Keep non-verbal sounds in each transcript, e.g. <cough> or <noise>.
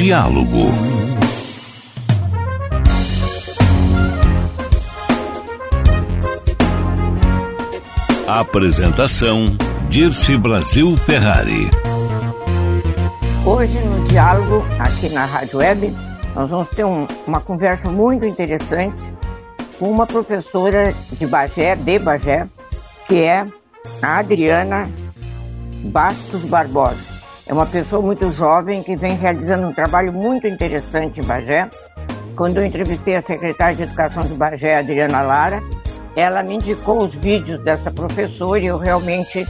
Diálogo. Apresentação Dirce Brasil Ferrari. Hoje no diálogo aqui na Rádio Web, nós vamos ter um, uma conversa muito interessante com uma professora de Bagé, de Bagé, que é a Adriana Bastos Barbosa. É uma pessoa muito jovem que vem realizando um trabalho muito interessante em Bagé. Quando eu entrevistei a secretária de Educação de Bagé, Adriana Lara, ela me indicou os vídeos dessa professora e eu realmente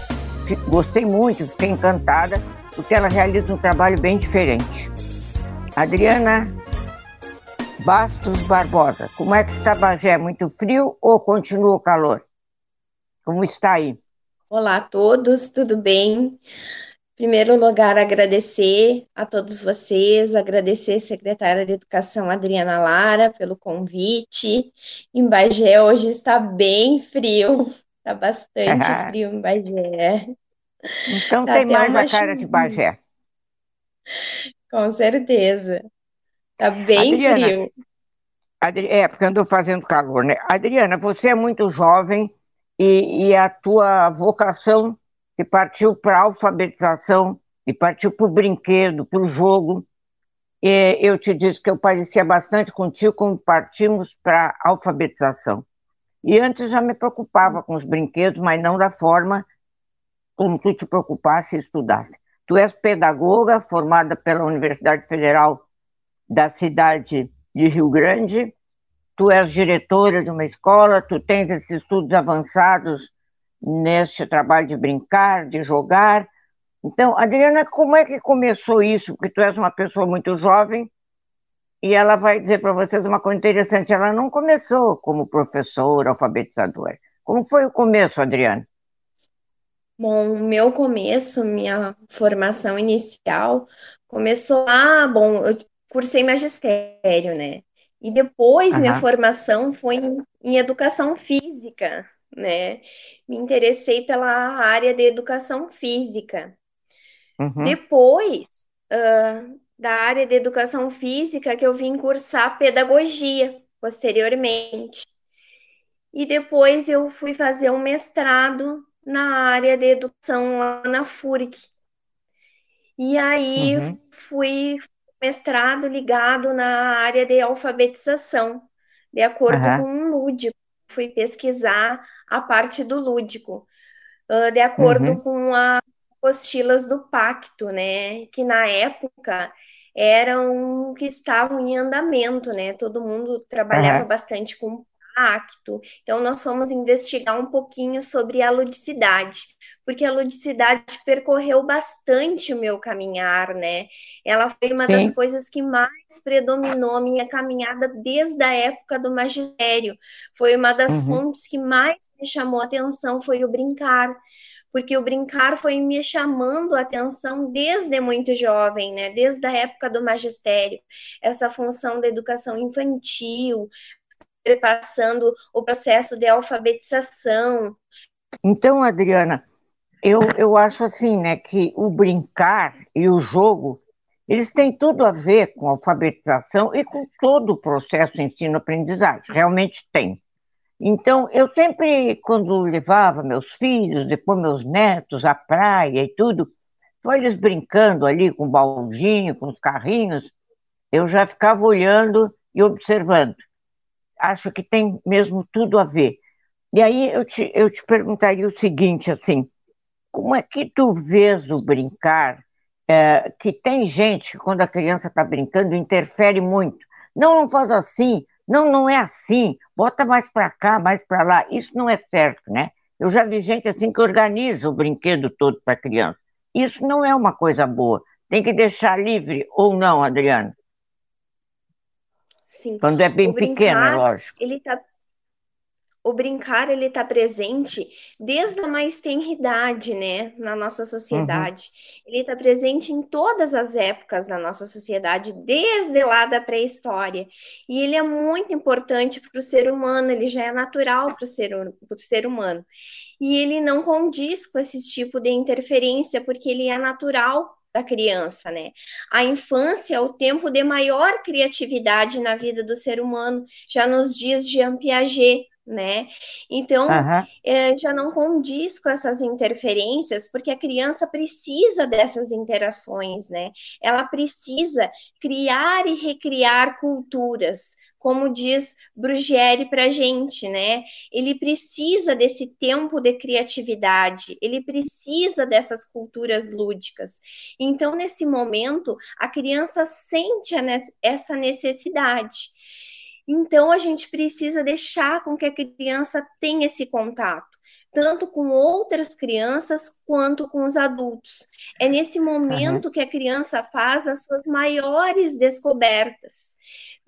gostei muito, fiquei encantada, porque ela realiza um trabalho bem diferente. Adriana Bastos Barbosa, como é que está Bagé? Muito frio ou continua o calor? Como está aí? Olá a todos, tudo bem? Primeiro lugar, agradecer a todos vocês, agradecer a secretária de Educação Adriana Lara pelo convite. Em Bagé hoje está bem frio, está <laughs> bastante <laughs> frio em Bagé. Então tá tem mais a cara de Bagé. Com certeza. Está bem Adriana, frio. Adri... É, porque andou fazendo calor, né? Adriana, você é muito jovem e, e a tua vocação que partiu para a alfabetização, e partiu para o brinquedo, para o jogo. E eu te disse que eu parecia bastante contigo quando partimos para a alfabetização. E antes já me preocupava com os brinquedos, mas não da forma como tu te preocupasse e estudasse. Tu és pedagoga, formada pela Universidade Federal da cidade de Rio Grande, tu és diretora de uma escola, tu tens esses estudos avançados neste trabalho de brincar, de jogar. Então, Adriana, como é que começou isso? Porque tu és uma pessoa muito jovem e ela vai dizer para vocês uma coisa interessante. Ela não começou como professora, alfabetizadora. Como foi o começo, Adriana? Bom, o meu começo, minha formação inicial, começou ah, bom, eu cursei magistério, né? E depois minha formação foi em, em educação física, né? Me interessei pela área de educação física. Uhum. Depois uh, da área de educação física, que eu vim cursar pedagogia posteriormente. E depois eu fui fazer um mestrado na área de educação lá na FURC. E aí uhum. fui mestrado ligado na área de alfabetização, de acordo uhum. com um lúdico fui pesquisar a parte do lúdico, uh, de acordo uhum. com as apostilas do pacto, né? Que na época eram que estavam em andamento, né? Todo mundo trabalhava uhum. bastante com impacto. Então, nós fomos investigar um pouquinho sobre a ludicidade, porque a ludicidade percorreu bastante o meu caminhar, né? Ela foi uma Sim. das coisas que mais predominou a minha caminhada desde a época do magistério. Foi uma das uhum. fontes que mais me chamou a atenção, foi o brincar porque o brincar foi me chamando a atenção desde muito jovem, né? Desde a época do magistério, essa função da educação infantil, passando o processo de alfabetização. Então, Adriana, eu, eu acho assim, né, que o brincar e o jogo, eles têm tudo a ver com alfabetização e com todo o processo ensino-aprendizagem, realmente tem. Então, eu sempre, quando levava meus filhos, depois meus netos à praia e tudo, só eles brincando ali com o baldinho, com os carrinhos, eu já ficava olhando e observando acho que tem mesmo tudo a ver. E aí eu te, eu te perguntaria o seguinte, assim, como é que tu vês o brincar, é, que tem gente que quando a criança está brincando interfere muito. Não, não faz assim, não, não é assim, bota mais para cá, mais para lá. Isso não é certo, né? Eu já vi gente assim que organiza o brinquedo todo para a criança. Isso não é uma coisa boa. tem que deixar livre ou não, Adriana? Sim. Quando é bem brincar, pequeno, lógico. Ele está o brincar ele está presente desde a mais tenra idade, né, na nossa sociedade. Uhum. Ele está presente em todas as épocas da nossa sociedade, desde lá da pré-história. E ele é muito importante para o ser humano, ele já é natural para o ser, ser humano. E ele não condiz com esse tipo de interferência, porque ele é natural da criança, né? A infância é o tempo de maior criatividade na vida do ser humano, já nos dias de Piaget, né? Então, uhum. é, já não condiz com essas interferências, porque a criança precisa dessas interações, né? Ela precisa criar e recriar culturas, como diz Brugieri para a gente, né? Ele precisa desse tempo de criatividade, ele precisa dessas culturas lúdicas. Então, nesse momento, a criança sente essa necessidade. Então, a gente precisa deixar com que a criança tenha esse contato, tanto com outras crianças quanto com os adultos. É nesse momento uhum. que a criança faz as suas maiores descobertas.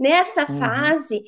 Nessa uhum. fase,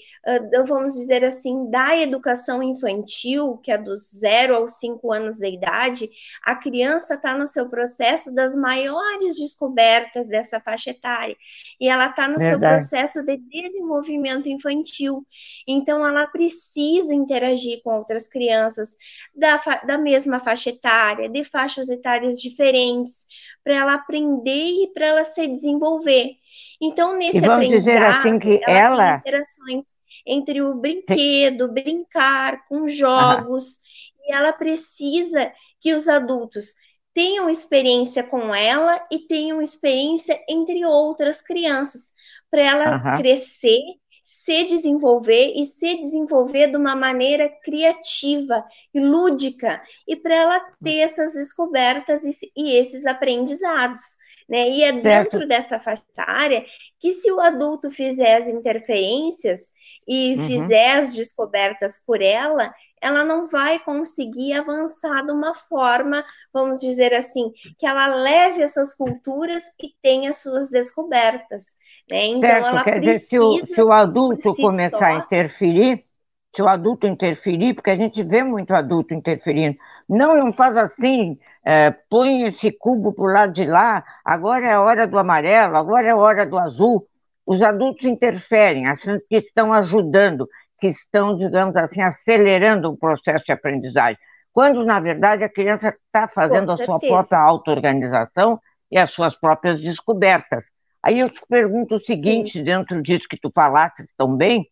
vamos dizer assim, da educação infantil, que é dos 0 aos 5 anos de idade, a criança está no seu processo das maiores descobertas dessa faixa etária. E ela está no Verdade. seu processo de desenvolvimento infantil. Então, ela precisa interagir com outras crianças da, da mesma faixa etária, de faixas etárias diferentes, para ela aprender e para ela se desenvolver. Então, nesse e vamos dizer assim que ela, ela... interações entre o brinquedo, brincar com jogos, uhum. e ela precisa que os adultos tenham experiência com ela e tenham experiência entre outras crianças, para ela uhum. crescer, se desenvolver e se desenvolver de uma maneira criativa e lúdica, e para ela ter essas descobertas e, e esses aprendizados. Né? E é dentro certo. dessa faixa etária que, se o adulto fizer as interferências e uhum. fizer as descobertas por ela, ela não vai conseguir avançar de uma forma, vamos dizer assim, que ela leve as suas culturas e tenha as suas descobertas. Né? Então, certo, ela quer precisa, dizer, se o, se o adulto si começar só... a interferir, se o adulto interferir, porque a gente vê muito adulto interferindo, não, não faz assim, é, põe esse cubo para o lado de lá, agora é a hora do amarelo, agora é a hora do azul. Os adultos interferem, achando que estão ajudando, que estão, digamos assim, acelerando o processo de aprendizagem, quando, na verdade, a criança está fazendo a sua própria auto-organização e as suas próprias descobertas. Aí eu te pergunto o seguinte, Sim. dentro disso que tu falaste tão bem,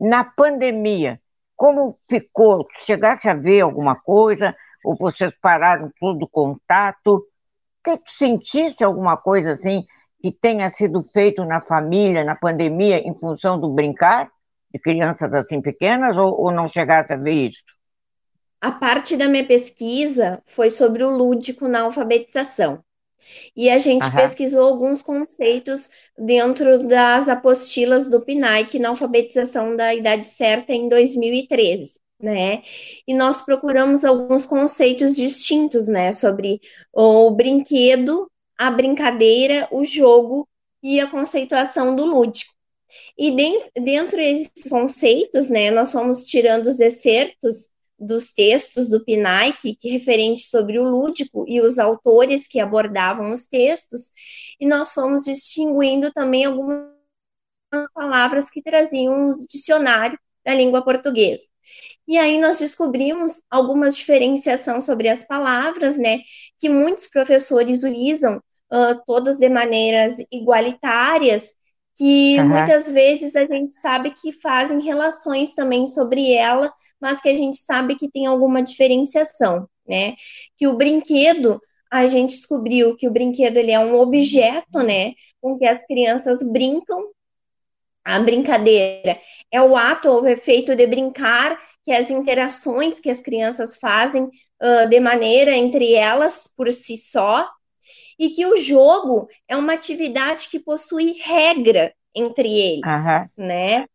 na pandemia, como ficou? Chegasse a ver alguma coisa? Ou vocês pararam todo o contato? Que tu sentisse alguma coisa assim que tenha sido feito na família, na pandemia, em função do brincar de crianças assim pequenas, ou, ou não chegasse a ver isso? A parte da minha pesquisa foi sobre o lúdico na alfabetização. E a gente Aham. pesquisou alguns conceitos dentro das apostilas do PNAE na alfabetização da idade certa em 2013. Né? E nós procuramos alguns conceitos distintos, né, sobre o brinquedo, a brincadeira, o jogo e a conceituação do lúdico. E dentro, dentro desses conceitos, né, nós fomos tirando os excertos dos textos do PNAE, que referente sobre o lúdico e os autores que abordavam os textos, e nós fomos distinguindo também algumas palavras que traziam um dicionário da língua portuguesa. E aí nós descobrimos algumas diferenciação sobre as palavras, né, que muitos professores utilizam uh, todas de maneiras igualitárias, que uhum. muitas vezes a gente sabe que fazem relações também sobre ela, mas que a gente sabe que tem alguma diferenciação, né? Que o brinquedo, a gente descobriu que o brinquedo ele é um objeto, né, com que as crianças brincam. A brincadeira é o ato ou o efeito de brincar, que as interações que as crianças fazem uh, de maneira entre elas por si só, e que o jogo é uma atividade que possui regra entre eles, uhum. né?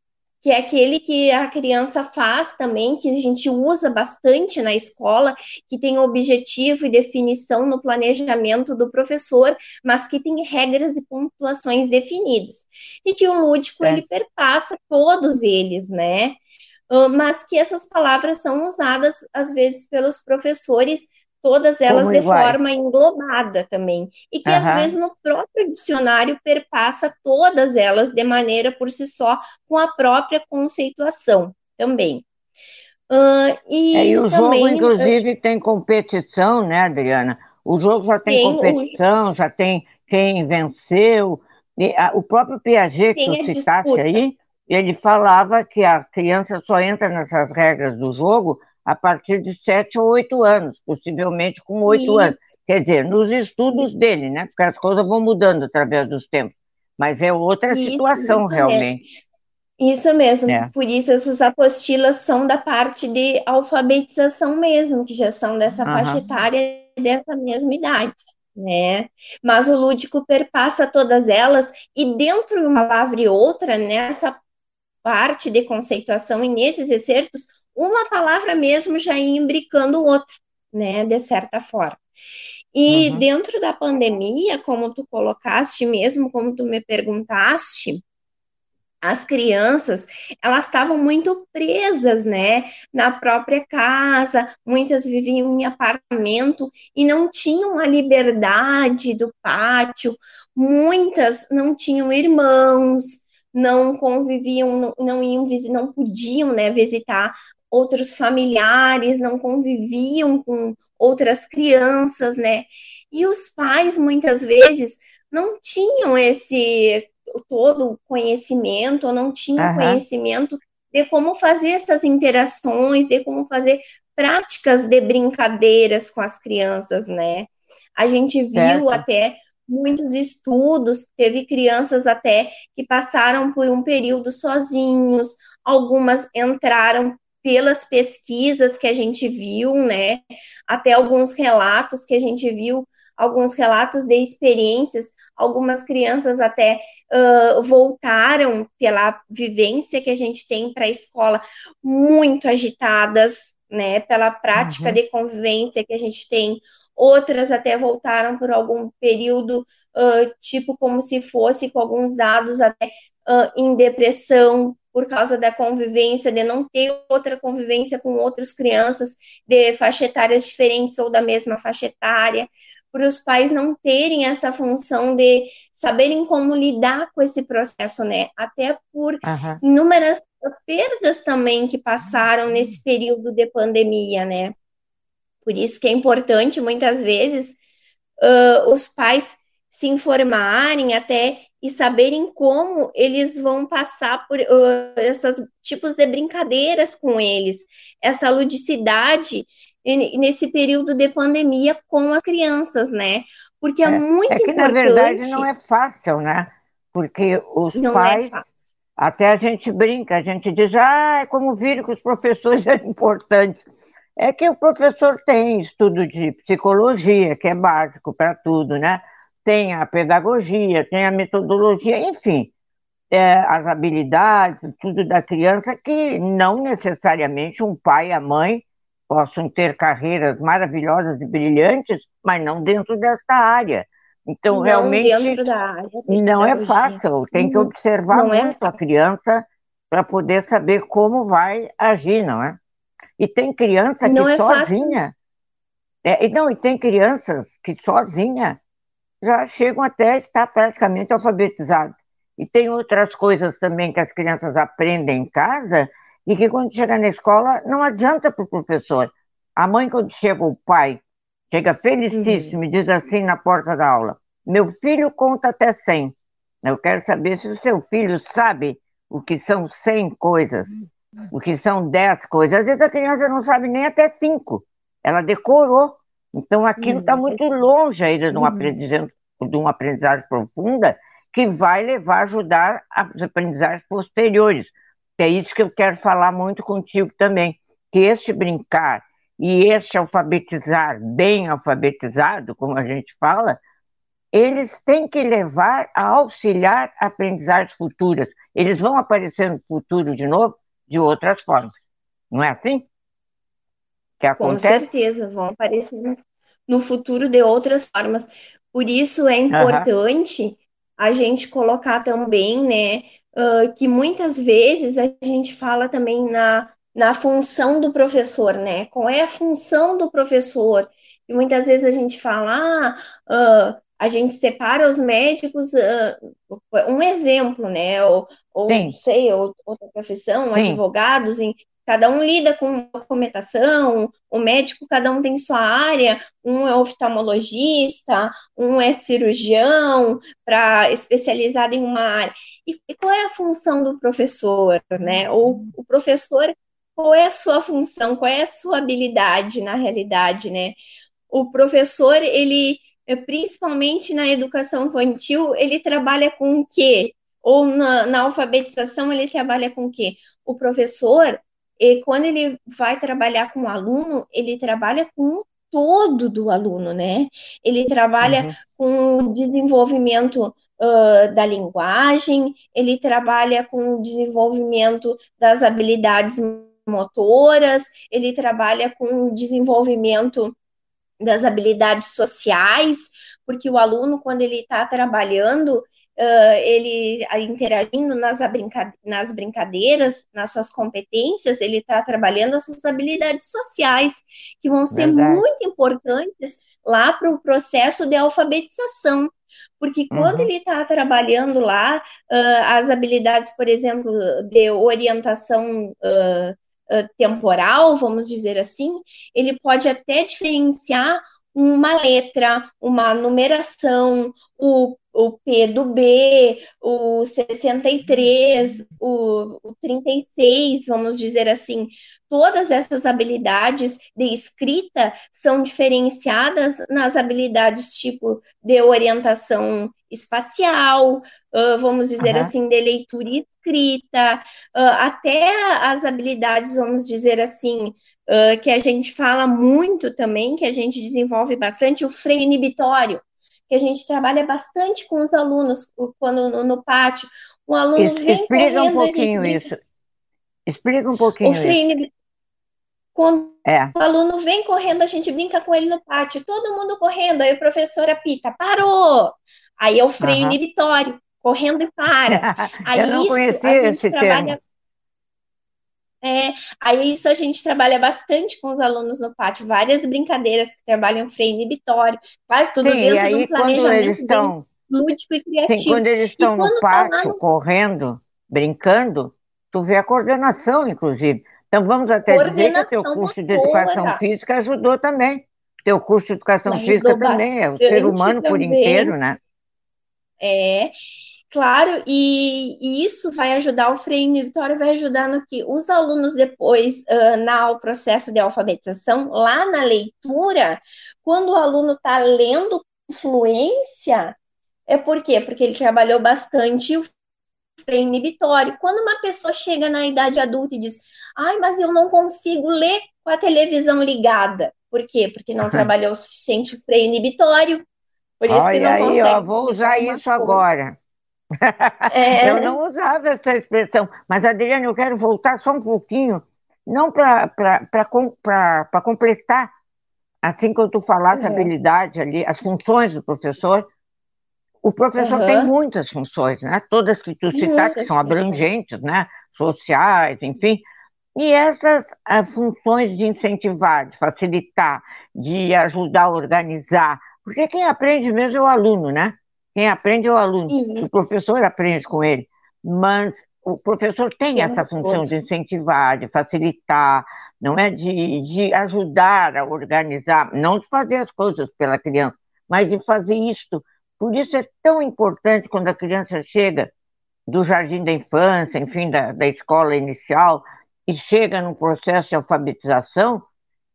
que é aquele que a criança faz também, que a gente usa bastante na escola, que tem objetivo e definição no planejamento do professor, mas que tem regras e pontuações definidas. E que o lúdico é. ele perpassa todos eles, né? Uh, mas que essas palavras são usadas às vezes pelos professores todas elas Como de forma englobada também. E que uhum. às vezes no próprio dicionário perpassa todas elas de maneira por si só, com a própria conceituação também. Uh, e, é, e o também, jogo, inclusive, tem competição, né, Adriana? O jogo já tem, tem competição, o... já tem quem venceu. E, a, o próprio Piaget, que tu citaste aí, ele falava que a criança só entra nessas regras do jogo a partir de sete ou oito anos, possivelmente com oito anos. Quer dizer, nos estudos dele, né? Porque as coisas vão mudando através dos tempos. Mas é outra isso, situação, isso realmente. Mesmo. Isso mesmo, é. por isso essas apostilas são da parte de alfabetização mesmo, que já são dessa uhum. faixa etária dessa mesma idade, né? Mas o lúdico perpassa todas elas, e dentro de uma palavra e outra, nessa parte de conceituação e nesses excertos, uma palavra mesmo já ia imbricando outra, né, de certa forma. E uhum. dentro da pandemia, como tu colocaste mesmo, como tu me perguntaste, as crianças, elas estavam muito presas, né, na própria casa, muitas viviam em apartamento e não tinham a liberdade do pátio, muitas não tinham irmãos, não conviviam, não, não iam, não podiam, né, visitar outros familiares, não conviviam com outras crianças, né? E os pais, muitas vezes, não tinham esse todo conhecimento, ou não tinham uhum. conhecimento de como fazer essas interações, de como fazer práticas de brincadeiras com as crianças, né? A gente viu certo. até muitos estudos, teve crianças até que passaram por um período sozinhos, algumas entraram pelas pesquisas que a gente viu, né, até alguns relatos que a gente viu, alguns relatos de experiências, algumas crianças até uh, voltaram pela vivência que a gente tem para a escola muito agitadas, né, pela prática uhum. de convivência que a gente tem, outras até voltaram por algum período, uh, tipo como se fosse com alguns dados até uh, em depressão, por causa da convivência, de não ter outra convivência com outras crianças de faixa etárias diferentes ou da mesma faixa etária, para os pais não terem essa função de saberem como lidar com esse processo, né? Até por uhum. inúmeras perdas também que passaram nesse período de pandemia, né? Por isso que é importante, muitas vezes, uh, os pais se informarem até e saberem como eles vão passar por uh, esses tipos de brincadeiras com eles, essa ludicidade nesse período de pandemia com as crianças, né? Porque é, é muito é que, importante. Na verdade, não é fácil, né? Porque os não é pais. É até a gente brinca, a gente diz, ah, é como viram que os professores <laughs> é importante. É que o professor tem estudo de psicologia, que é básico para tudo, né? Tem a pedagogia, tem a metodologia, enfim, é, as habilidades, tudo da criança, que não necessariamente um pai e a mãe possam ter carreiras maravilhosas e brilhantes, mas não dentro desta área. Então, não realmente, não é fácil, tem que observar não é muito é a criança para poder saber como vai agir, não é? E tem criança que é sozinha. É, não, e tem crianças que sozinha já chegam até estar praticamente alfabetizados. E tem outras coisas também que as crianças aprendem em casa e que quando chega na escola não adianta para o professor. A mãe, quando chega o pai, chega felicíssimo e diz assim na porta da aula: Meu filho conta até 100. Eu quero saber se o seu filho sabe o que são 100 coisas, o que são 10 coisas. Às vezes a criança não sabe nem até 5. Ela decorou então, aquilo está uhum. muito longe ainda de, um aprendizagem, de uma aprendizagem profunda que vai levar a ajudar as aprendizagens posteriores. É isso que eu quero falar muito contigo também, que este brincar e este alfabetizar bem alfabetizado, como a gente fala, eles têm que levar a auxiliar aprendizagens futuras. Eles vão aparecer no futuro de novo de outras formas. Não é assim? Que acontece? Com certeza, vão aparecer no futuro de outras formas. Por isso é importante uhum. a gente colocar também, né, uh, que muitas vezes a gente fala também na, na função do professor, né? Qual é a função do professor? E muitas vezes a gente fala, ah, uh, a gente separa os médicos, uh, um exemplo, né? Ou, ou não sei, outra profissão, Sim. advogados, em, cada um lida com documentação, o médico, cada um tem sua área, um é oftalmologista, um é cirurgião, para especializado em uma área. E, e, qual é a função do professor, né? Ou o professor, qual é a sua função, qual é a sua habilidade na realidade, né? O professor, ele é, principalmente na educação infantil, ele trabalha com o quê? Ou na, na alfabetização, ele trabalha com o quê? O professor, e quando ele vai trabalhar com o aluno, ele trabalha com o todo do aluno, né? Ele trabalha uhum. com o desenvolvimento uh, da linguagem, ele trabalha com o desenvolvimento das habilidades motoras, ele trabalha com o desenvolvimento das habilidades sociais, porque o aluno, quando ele está trabalhando, uh, ele interagindo nas, brinca nas brincadeiras, nas suas competências, ele está trabalhando as suas habilidades sociais, que vão ser Verdade. muito importantes lá para o processo de alfabetização. Porque quando uhum. ele está trabalhando lá, uh, as habilidades, por exemplo, de orientação uh, temporal, vamos dizer assim, ele pode até diferenciar uma letra, uma numeração, o, o P do B, o 63, o, o 36, vamos dizer assim. Todas essas habilidades de escrita são diferenciadas nas habilidades tipo de orientação espacial, vamos dizer uhum. assim, de leitura e escrita, até as habilidades, vamos dizer assim, que a gente fala muito também, que a gente desenvolve bastante, o freio inibitório, que a gente trabalha bastante com os alunos quando no, no pátio. Um aluno isso, vem explica correndo, um pouquinho isso. Explica um pouquinho o freio isso. Quando é. o aluno vem correndo, a gente brinca com ele no pátio, todo mundo correndo, aí o professor apita, parou! Aí é o freio uhum. inibitório, correndo e para. <laughs> Aí Eu não isso, conhecia esse trabalha... termo. É, aí isso a gente trabalha bastante com os alunos no pátio, várias brincadeiras que trabalham freio inibitório, claro, tudo Sim, dentro de um planejamento estão, lúdico e criativo. Sim, quando eles estão no tá pátio, tá correndo, brincando, tu vê a coordenação, inclusive. Então vamos até dizer que o teu curso de educação tá. física ajudou também. Teu curso de educação física também, é o ser humano também. por inteiro, né? É, Claro, e, e, isso vai ajudar, o freio inibitório vai ajudar no que os alunos depois, uh, na, processo de alfabetização, lá na leitura, quando o aluno está lendo fluência, é por quê? Porque ele trabalhou bastante o freio inibitório. Quando uma pessoa chega na idade adulta e diz, ai, mas eu não consigo ler com a televisão ligada. Por quê? Porque não <laughs> trabalhou o suficiente o freio inibitório. Por isso Olha que não aí, consegue. Ó, vou usar isso coisa. agora. É... Eu não usava essa expressão, mas Adriane, eu quero voltar só um pouquinho, não para completar, assim que tu falasse uhum. a habilidade ali, as funções do professor. O professor uhum. tem muitas funções, né? Todas que tu citaste que são abrangentes, né? Sociais, enfim. E essas as funções de incentivar, de facilitar, de ajudar a organizar, porque quem aprende mesmo é o aluno, né? Quem aprende é o aluno. O professor aprende com ele. Mas o professor tem essa função de incentivar, de facilitar, não é de, de ajudar a organizar, não de fazer as coisas pela criança, mas de fazer isto. Por isso é tão importante quando a criança chega do jardim da infância, enfim, da, da escola inicial, e chega num processo de alfabetização,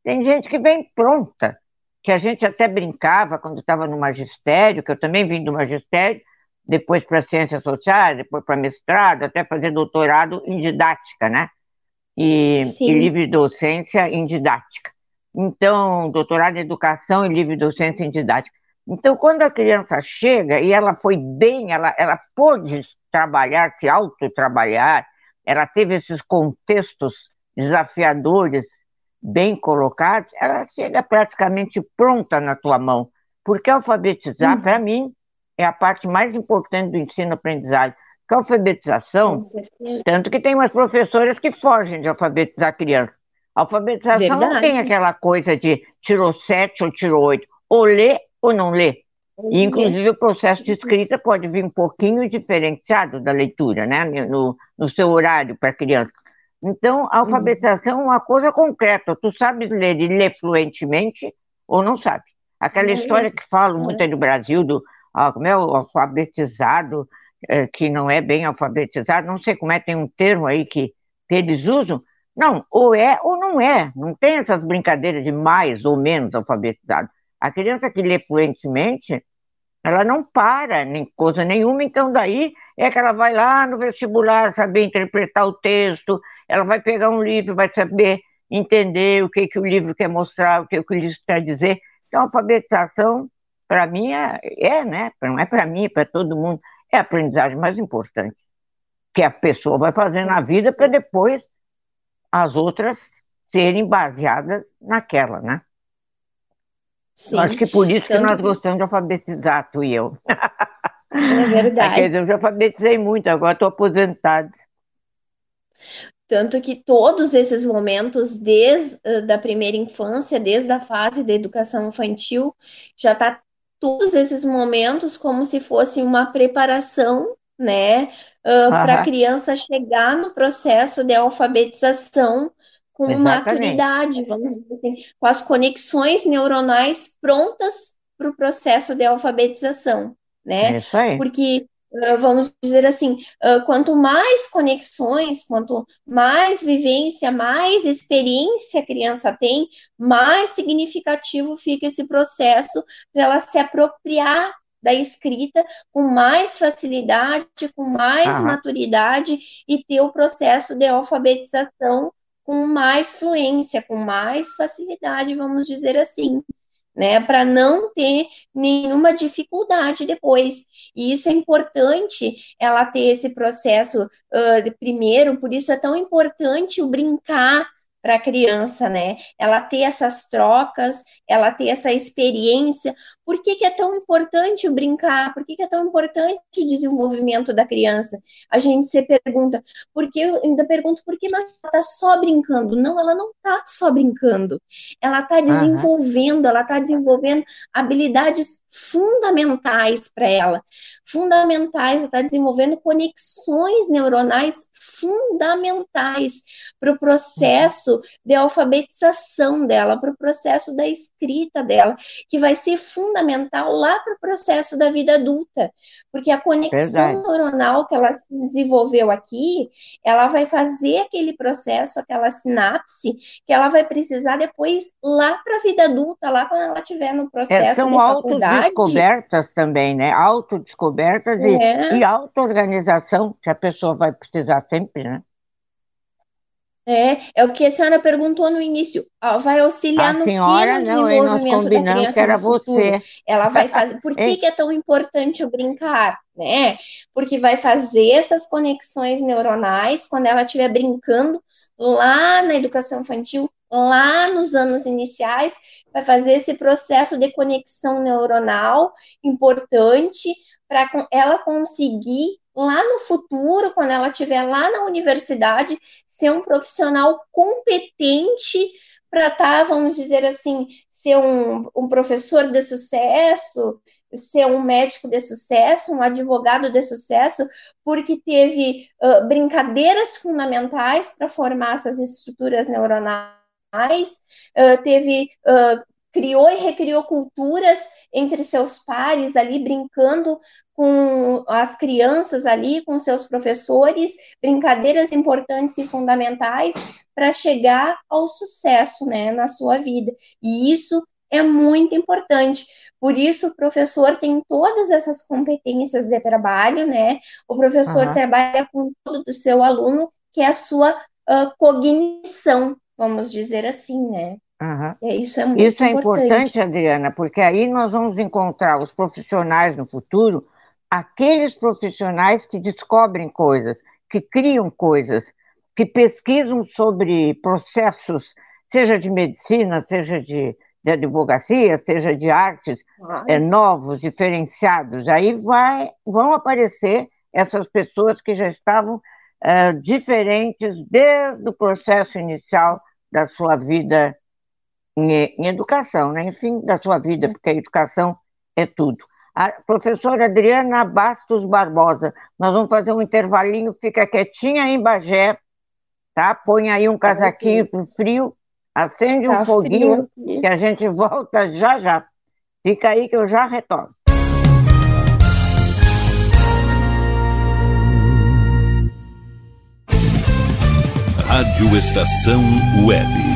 tem gente que vem pronta, que a gente até brincava quando estava no magistério, que eu também vim do magistério, depois para ciências sociais, depois para mestrado, até fazer doutorado em didática, né? E, e, livre docência em didática. Então, doutorado em educação e livre docência em didática. Então, quando a criança chega e ela foi bem, ela, ela pôde trabalhar, se autotrabalhar, ela teve esses contextos desafiadores bem colocados, ela chega praticamente pronta na tua mão. Porque alfabetizar, uhum. para mim, é a parte mais importante do ensino-aprendizagem. Porque a alfabetização, tanto que tem umas professoras que fogem de alfabetizar a criança. A alfabetização Verdade. não tem aquela coisa de tirou sete ou tirou oito. Ou lê ou não lê. E, inclusive, o processo de escrita pode vir um pouquinho diferenciado da leitura, né? No, no seu horário para a criança. Então, a alfabetização é uma coisa concreta. Tu sabes ler e ler fluentemente ou não sabe. Aquela história que falo muito aí no Brasil, do ah, como é o alfabetizado, é, que não é bem alfabetizado, não sei como é, tem um termo aí que, que eles usam. Não, ou é ou não é. Não tem essas brincadeiras de mais ou menos alfabetizado. A criança que lê fluentemente, ela não para nem coisa nenhuma, então daí é que ela vai lá no vestibular saber interpretar o texto, ela vai pegar um livro, vai saber entender o que, que o livro quer mostrar, o que, que o livro quer dizer. Então, a alfabetização para mim é, é, né? Não é para mim, é para todo mundo. É a aprendizagem mais importante que a pessoa vai fazer na vida para depois as outras serem baseadas naquela, né? Sim. Acho que por isso Tanto... que nós gostamos de alfabetizar, tu e eu. É verdade. <laughs> Quer dizer, eu já alfabetizei muito, agora estou aposentado. Tanto que todos esses momentos, desde a primeira infância, desde a fase da educação infantil, já está todos esses momentos como se fosse uma preparação, né, uh, para a criança chegar no processo de alfabetização com Exatamente. maturidade, vamos dizer assim, com as conexões neuronais prontas para o processo de alfabetização, né? É isso aí. Porque vamos dizer assim, quanto mais conexões, quanto mais vivência, mais experiência a criança tem, mais significativo fica esse processo para ela se apropriar da escrita com mais facilidade, com mais maturidade e ter o processo de alfabetização com mais fluência, com mais facilidade, vamos dizer assim né, para não ter nenhuma dificuldade depois. E isso é importante, ela ter esse processo uh, primeiro, por isso é tão importante o brincar para a criança, né? Ela ter essas trocas, ela ter essa experiência. Por que, que é tão importante brincar? Por que, que é tão importante o desenvolvimento da criança? A gente se pergunta, porque eu ainda pergunto por que ela está só brincando? Não, ela não está só brincando. Ela está desenvolvendo, uhum. ela está desenvolvendo habilidades fundamentais para ela. Fundamentais, ela está desenvolvendo conexões neuronais fundamentais para o processo de alfabetização dela, para o processo da escrita dela, que vai ser fundamental lá para o processo da vida adulta, porque a conexão Verdade. neuronal que ela se desenvolveu aqui, ela vai fazer aquele processo, aquela sinapse, que ela vai precisar depois lá para a vida adulta, lá quando ela estiver no é, processo é, são de autodescobertas também, né? Autodescobertas é. e, e auto-organização que a pessoa vai precisar sempre, né? É, é o que a senhora perguntou no início. Vai auxiliar a no senhora, que no não, desenvolvimento da criança que era Você. Ela vai fazer. <laughs> Por que, que é tão importante o brincar? Né? Porque vai fazer essas conexões neuronais quando ela estiver brincando lá na educação infantil, lá nos anos iniciais, vai fazer esse processo de conexão neuronal importante para ela conseguir lá no futuro, quando ela estiver lá na universidade, ser um profissional competente para estar, tá, vamos dizer assim, ser um, um professor de sucesso, ser um médico de sucesso, um advogado de sucesso, porque teve uh, brincadeiras fundamentais para formar essas estruturas neuronais, uh, teve uh, criou e recriou culturas entre seus pares ali, brincando com as crianças ali, com seus professores, brincadeiras importantes e fundamentais para chegar ao sucesso, né, na sua vida. E isso é muito importante. Por isso, o professor tem todas essas competências de trabalho, né? O professor uhum. trabalha com todo o seu aluno, que é a sua uh, cognição, vamos dizer assim, né? Uhum. É, isso é muito Isso é importante. importante, Adriana, porque aí nós vamos encontrar os profissionais no futuro, aqueles profissionais que descobrem coisas, que criam coisas, que pesquisam sobre processos, seja de medicina, seja de, de advocacia, seja de artes, é, novos, diferenciados. Aí vai, vão aparecer essas pessoas que já estavam é, diferentes desde o processo inicial da sua vida em, em educação, né? enfim, da sua vida, porque a educação é tudo. A professora Adriana Bastos Barbosa, nós vamos fazer um intervalinho, fica quietinha em Bagé, tá? Põe aí um casaquinho pro frio, acende um tá foguinho, que a gente volta já já. Fica aí que eu já retorno. Rádio Estação Web.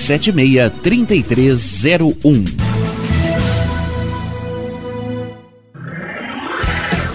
76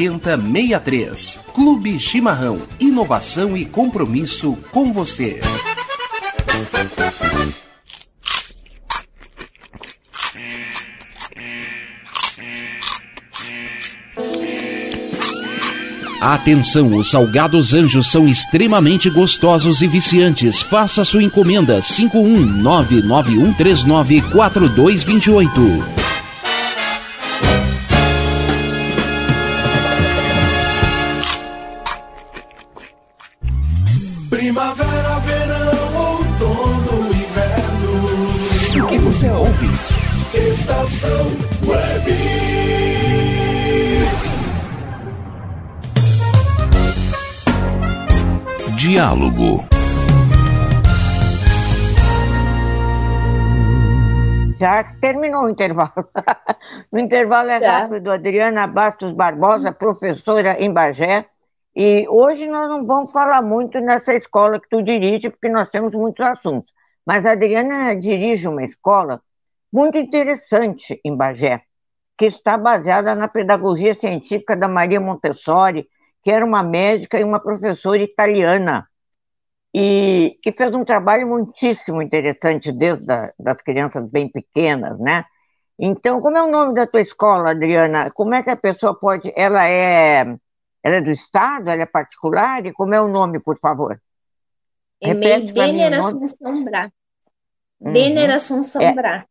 7063. Clube Chimarrão. Inovação e compromisso com você. Atenção, os salgados anjos são extremamente gostosos e viciantes. Faça sua encomenda 51991394228. Diálogo. Já terminou o intervalo. <laughs> o intervalo é rápido. Adriana Bastos Barbosa, professora em Bagé. E hoje nós não vamos falar muito nessa escola que tu dirige, porque nós temos muitos assuntos. Mas a Adriana dirige uma escola muito interessante em Bagé, que está baseada na pedagogia científica da Maria Montessori, que era uma médica e uma professora italiana, e que fez um trabalho muitíssimo interessante desde a, das crianças bem pequenas, né? Então, como é o nome da tua escola, Adriana? Como é que a pessoa pode... Ela é, ela é do Estado? Ela é particular? E como é o nome, por favor? EMEI Denner Assunção Bra. Uhum. Denner Assunção é, Bra.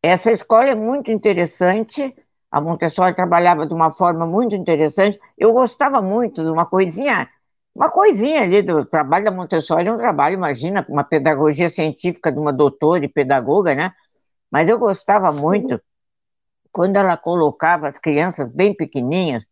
Essa escola é muito interessante. A Montessori trabalhava de uma forma muito interessante. Eu gostava muito de uma coisinha, uma coisinha ali do trabalho da Montessori, é um trabalho, imagina, uma pedagogia científica de uma doutora e pedagoga, né? Mas eu gostava Sim. muito quando ela colocava as crianças bem pequenininhas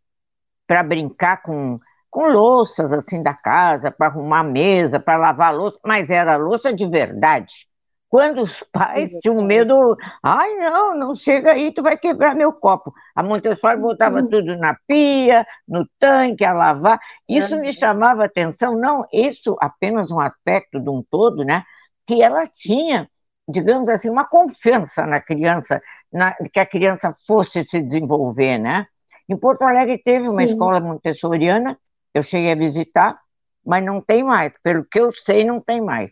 para brincar com, com louças assim da casa, para arrumar mesa, para lavar louça, mas era louça de verdade. Quando os pais tinham medo, ai não, não chega aí, tu vai quebrar meu copo. A Montessori botava uhum. tudo na pia, no tanque, a lavar. Isso me chamava atenção, não, isso apenas um aspecto de um todo, né? Que ela tinha digamos assim, uma confiança na criança, na, que a criança fosse se desenvolver, né? Em Porto Alegre teve uma Sim. escola montessoriana, eu cheguei a visitar, mas não tem mais. Pelo que eu sei, não tem mais.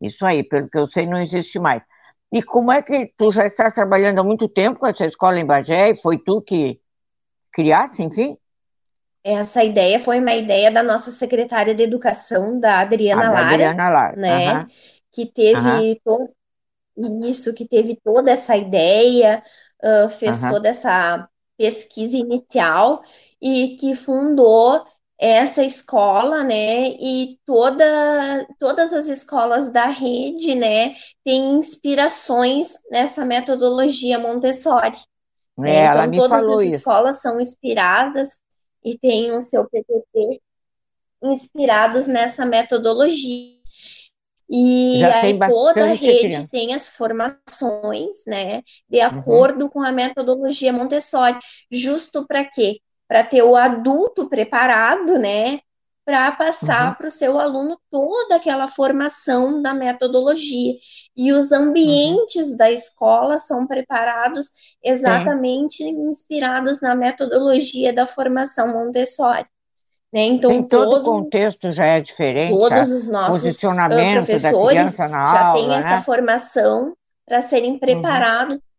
Isso aí, pelo que eu sei, não existe mais. E como é que tu já estás trabalhando há muito tempo com essa escola em Bagé e foi tu que criasse, enfim? Essa ideia foi uma ideia da nossa secretária de educação, da Adriana Lara, Adriana Lara. né? Que teve uhum isso, que teve toda essa ideia, uh, fez toda essa pesquisa inicial e que fundou essa escola, né? E toda, todas as escolas da rede, né, têm inspirações nessa metodologia Montessori. Né? É, então, todas as isso. escolas são inspiradas e têm o seu PTT inspirados nessa metodologia. E Já aí toda a rede criança. tem as formações, né, de uhum. acordo uhum. com a metodologia Montessori, justo para quê? Para ter o adulto preparado, né, para passar uhum. para o seu aluno toda aquela formação da metodologia. E os ambientes uhum. da escola são preparados exatamente Sim. inspirados na metodologia da formação Montessori. Né? Então, Tem todo, todo o contexto já é diferente. Todos os nossos posicionamento professores já têm né? essa formação para serem uhum. preparados. Uhum.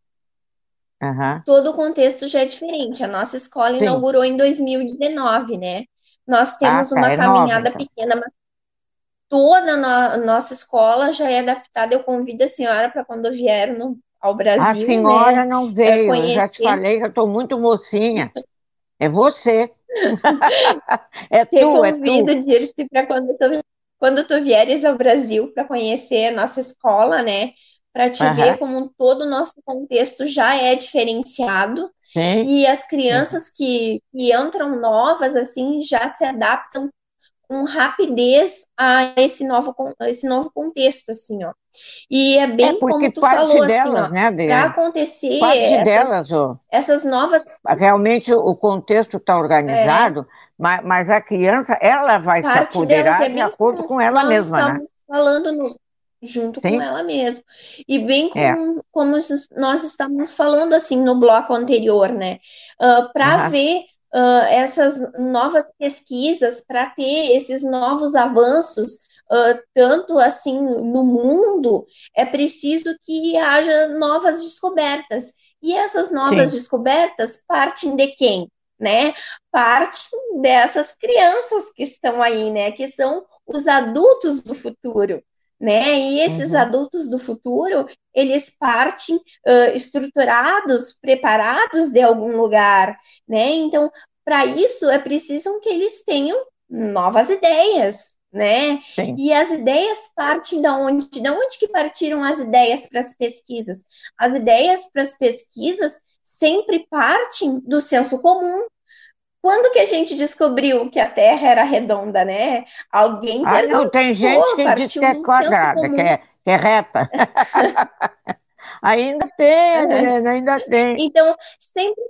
Todo o contexto já é diferente. A nossa escola Sim. inaugurou em 2019, né? Nós temos ah, uma é caminhada nova, então. pequena, mas toda a nossa escola já é adaptada. Eu convido a senhora para quando vier no, ao Brasil. A senhora né, não veio, eu já te falei eu estou muito mocinha. É você. é Te tu, convido, é tu. Dirce, para quando tu, quando tu vieres ao Brasil para conhecer a nossa escola, né? Para te uhum. ver como todo o nosso contexto já é diferenciado. Sim. E as crianças que, que entram novas, assim, já se adaptam com rapidez a esse novo, esse novo contexto, assim, ó. E é bem é como tu falou, assim, delas, assim, ó, né, para acontecer parte delas, ó, essas novas... Realmente o contexto está organizado, é. mas, mas, a criança, ela vai parte se apoderar é de acordo com ela mesma, né? falando no, junto Sim. com ela mesma. E bem como, é. como nós estávamos falando, assim, no bloco anterior, né? Uh, para uhum. ver uh, essas novas pesquisas, para ter esses novos avanços, uh, tanto assim no mundo, é preciso que haja novas descobertas. E essas novas Sim. descobertas partem de quem? Né? Parte dessas crianças que estão aí, né? Que são os adultos do futuro né? E esses uhum. adultos do futuro, eles partem uh, estruturados, preparados de algum lugar, né? Então, para isso é preciso que eles tenham novas ideias, né? Sim. E as ideias partem da onde? Da onde que partiram as ideias para as pesquisas? As ideias para as pesquisas sempre partem do senso comum, quando que a gente descobriu que a Terra era redonda, né? Alguém ah, não, tem gente que diz que é quadrada, que é, que é reta. <laughs> ainda tem, uhum. ainda tem. Então, sempre...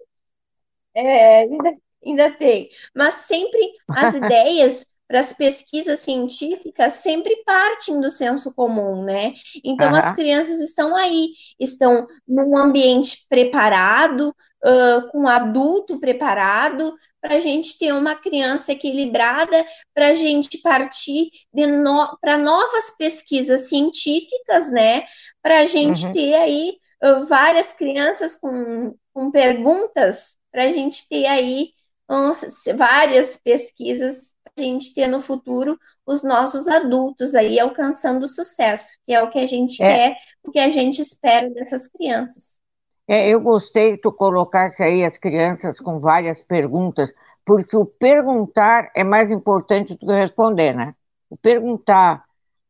É, ainda, ainda tem. Mas sempre as <laughs> ideias para as pesquisas científicas sempre partem do senso comum, né? Então uhum. as crianças estão aí, estão num ambiente preparado, uh, com um adulto preparado, para a gente ter uma criança equilibrada, para a gente partir no, para novas pesquisas científicas, né? Para a gente uhum. ter aí uh, várias crianças com, com perguntas, para a gente ter aí um, várias pesquisas a gente ter no futuro os nossos adultos aí alcançando sucesso, que é o que a gente é. quer, o que a gente espera dessas crianças. É, eu gostei que tu colocasse aí as crianças com várias perguntas, porque o perguntar é mais importante do que responder, né? O perguntar,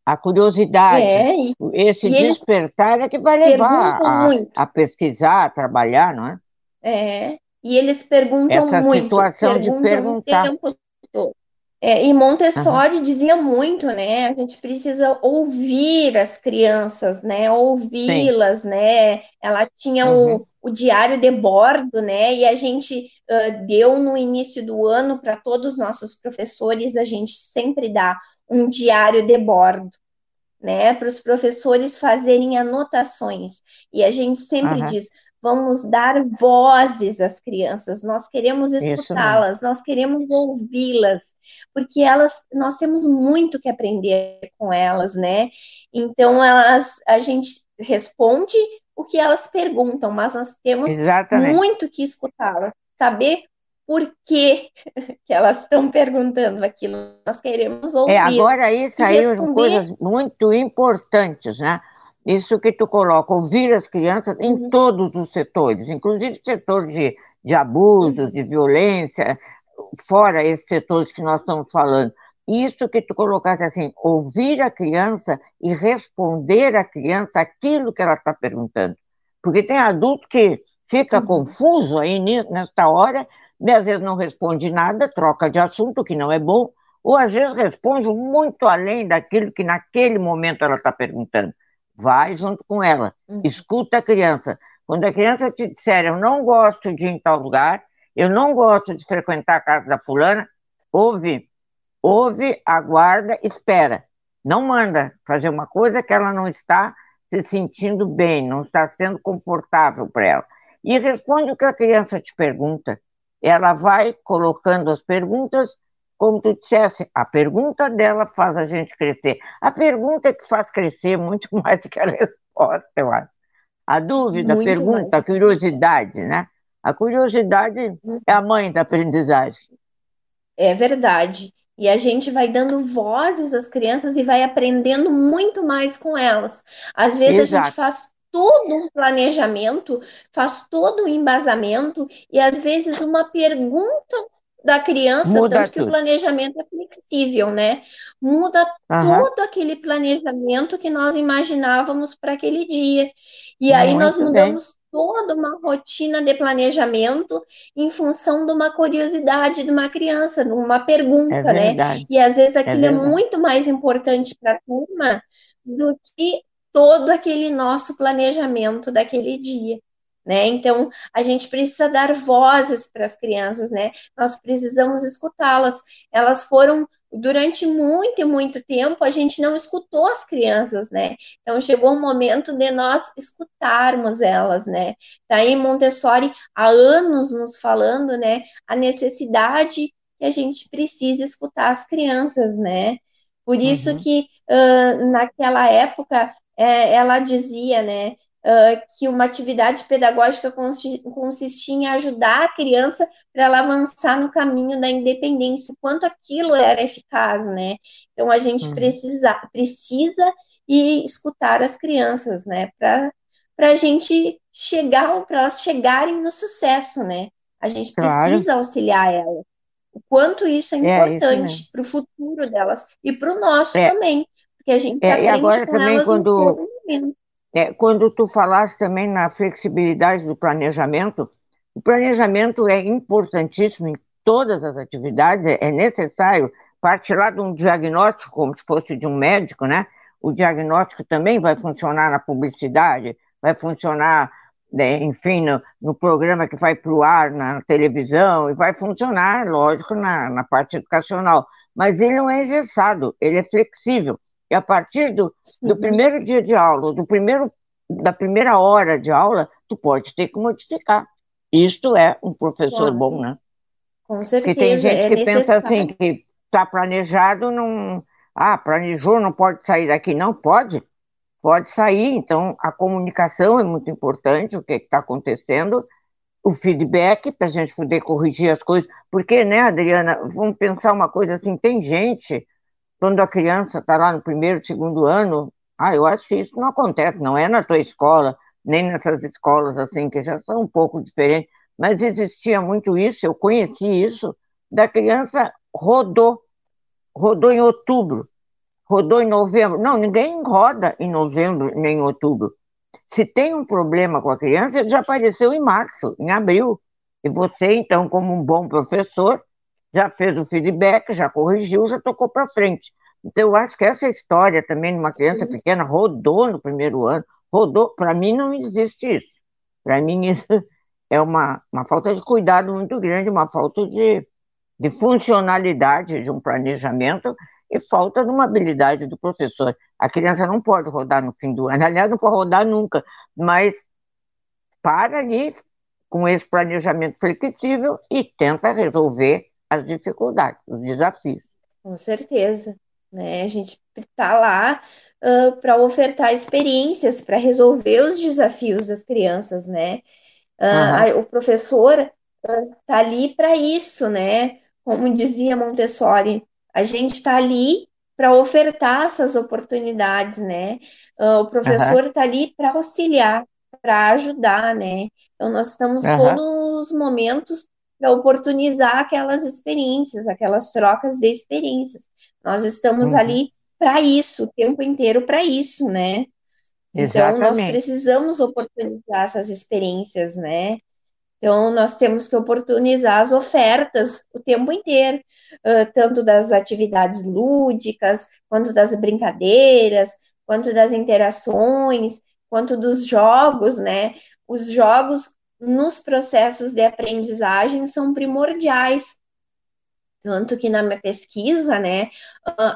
a curiosidade, é, esse despertar é que vai levar a, a, pesquisar, a trabalhar, não é? É, e eles perguntam Essa muito. situação perguntam de perguntar. O tempo todo. É, e Montessori uhum. dizia muito, né? A gente precisa ouvir as crianças, né? Ouvi-las, né? Ela tinha uhum. o, o diário de bordo, né? E a gente uh, deu no início do ano para todos os nossos professores, a gente sempre dá um diário de bordo, né? Para os professores fazerem anotações. E a gente sempre uhum. diz vamos dar vozes às crianças, nós queremos escutá-las, nós queremos ouvi-las, porque elas, nós temos muito que aprender com elas, né? Então elas, a gente responde o que elas perguntam, mas nós temos Exatamente. muito que escutá-las, saber por que, <laughs> que elas estão perguntando aquilo, nós queremos ouvir. É, agora aí saíram coisas muito importantes, né? Isso que tu coloca, ouvir as crianças em uhum. todos os setores, inclusive setor de, de abusos, de violência, fora esses setores que nós estamos falando. Isso que tu colocaste assim, ouvir a criança e responder à criança aquilo que ela está perguntando. Porque tem adulto que fica uhum. confuso aí nesta hora, e às vezes não responde nada, troca de assunto, que não é bom, ou às vezes responde muito além daquilo que naquele momento ela está perguntando vai junto com ela, uhum. escuta a criança. Quando a criança te disser, eu não gosto de ir em tal lugar, eu não gosto de frequentar a casa da fulana, ouve, ouve, aguarda, espera. Não manda fazer uma coisa que ela não está se sentindo bem, não está sendo confortável para ela. E responde o que a criança te pergunta. Ela vai colocando as perguntas como tu dissesse, a pergunta dela faz a gente crescer. A pergunta é que faz crescer muito <laughs> mais do que a resposta, eu acho. A dúvida, muito a pergunta, mais. a curiosidade, né? A curiosidade é a mãe da aprendizagem. É verdade. E a gente vai dando vozes às crianças e vai aprendendo muito mais com elas. Às vezes Exato. a gente faz todo um planejamento, faz todo um embasamento, e às vezes uma pergunta da criança, Muda tanto que o planejamento é flexível, né? Muda uhum. todo aquele planejamento que nós imaginávamos para aquele dia. E aí Muito nós mudamos bem. toda uma rotina de planejamento em função de uma curiosidade de uma criança, de uma pergunta, é né? E às vezes é aquilo é, é muito mais importante para a turma do que todo aquele nosso planejamento daquele dia né? Então, a gente precisa dar vozes para as crianças, né? Nós precisamos escutá-las. Elas foram durante muito e muito tempo a gente não escutou as crianças, né? Então chegou o momento de nós escutarmos elas, né? Daí Montessori há anos nos falando, né, a necessidade que a gente precisa escutar as crianças, né? Por isso uhum. que uh, naquela época é, ela dizia, né, uh, que uma atividade pedagógica consistia em ajudar a criança para ela avançar no caminho da independência, o quanto aquilo era eficaz, né? Então a gente uhum. precisa, precisa e escutar as crianças, né? Para a gente chegar, para elas chegarem no sucesso, né? A gente precisa claro. auxiliar elas. O quanto isso é, é importante para o futuro delas e para o nosso é. também. Porque a gente é, aprende agora com também elas quando, é, quando tu falaste também na flexibilidade do planejamento, o planejamento é importantíssimo em todas as atividades, é necessário partir lá de um diagnóstico, como se fosse de um médico, né? O diagnóstico também vai funcionar na publicidade, vai funcionar, né, enfim, no, no, programa que vai para o ar na televisão, e vai funcionar, lógico, na, na parte educacional. mas ele não é engessado, ele é flexível. E a partir do, do primeiro dia de aula, do primeiro, da primeira hora de aula, tu pode ter que modificar. Isto é um professor claro. bom, né? Com certeza. Porque tem gente é que necessário. pensa assim, que está planejado, não. Ah, planejou, não pode sair daqui. Não, pode. Pode sair. Então, a comunicação é muito importante, o que está acontecendo, o feedback, para a gente poder corrigir as coisas. Porque, né, Adriana, vamos pensar uma coisa assim: tem gente, quando a criança está lá no primeiro, segundo ano, ah, eu acho que isso não acontece, não é na tua escola, nem nessas escolas assim, que já são um pouco diferentes, mas existia muito isso, eu conheci isso, da criança rodou, rodou em outubro, rodou em novembro. Não, ninguém roda em novembro nem em outubro. Se tem um problema com a criança, ele já apareceu em março, em abril. E você, então, como um bom professor, já fez o feedback, já corrigiu, já tocou para frente. Então, eu acho que essa história também de uma criança Sim. pequena rodou no primeiro ano, rodou. Para mim, não existe isso. Para mim, <laughs> isso é uma, uma falta de cuidado muito grande, uma falta de, de funcionalidade de um planejamento e falta de uma habilidade do professor. A criança não pode rodar no fim do ano, <laughs> aliás, não pode rodar nunca, mas para ali com esse planejamento flexível e tenta resolver as dificuldades, os desafios. Com certeza. Né? A gente está lá uh, para ofertar experiências, para resolver os desafios das crianças, né? Uh, uhum. a, o professor está ali para isso, né? Como dizia Montessori, a gente está ali para ofertar essas oportunidades, né? Uh, o professor está uhum. ali para auxiliar, para ajudar, né? Então nós estamos uhum. todos os momentos para oportunizar aquelas experiências, aquelas trocas de experiências. Nós estamos uhum. ali para isso, o tempo inteiro para isso, né? Então, nós precisamos oportunizar essas experiências, né? Então, nós temos que oportunizar as ofertas o tempo inteiro, tanto das atividades lúdicas, quanto das brincadeiras, quanto das interações, quanto dos jogos, né? Os jogos nos processos de aprendizagem são primordiais. Tanto que na minha pesquisa, né,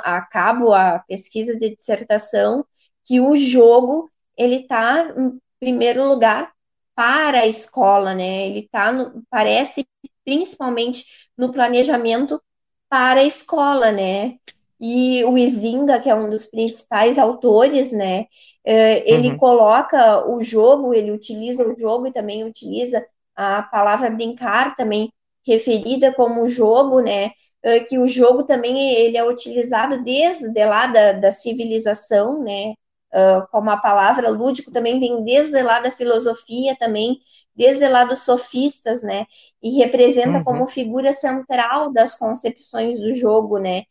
acabo a pesquisa de dissertação que o jogo ele está em primeiro lugar para a escola, né? Ele está parece principalmente no planejamento para a escola, né? E o Izinga, que é um dos principais autores, né? Eh, ele uhum. coloca o jogo, ele utiliza o jogo e também utiliza a palavra brincar também referida como jogo, né? Eh, que o jogo também ele é utilizado desde lá da, da civilização, né? Uh, como a palavra lúdico também vem desde lá da filosofia também, desde lá dos sofistas, né? E representa uhum. como figura central das concepções do jogo, né?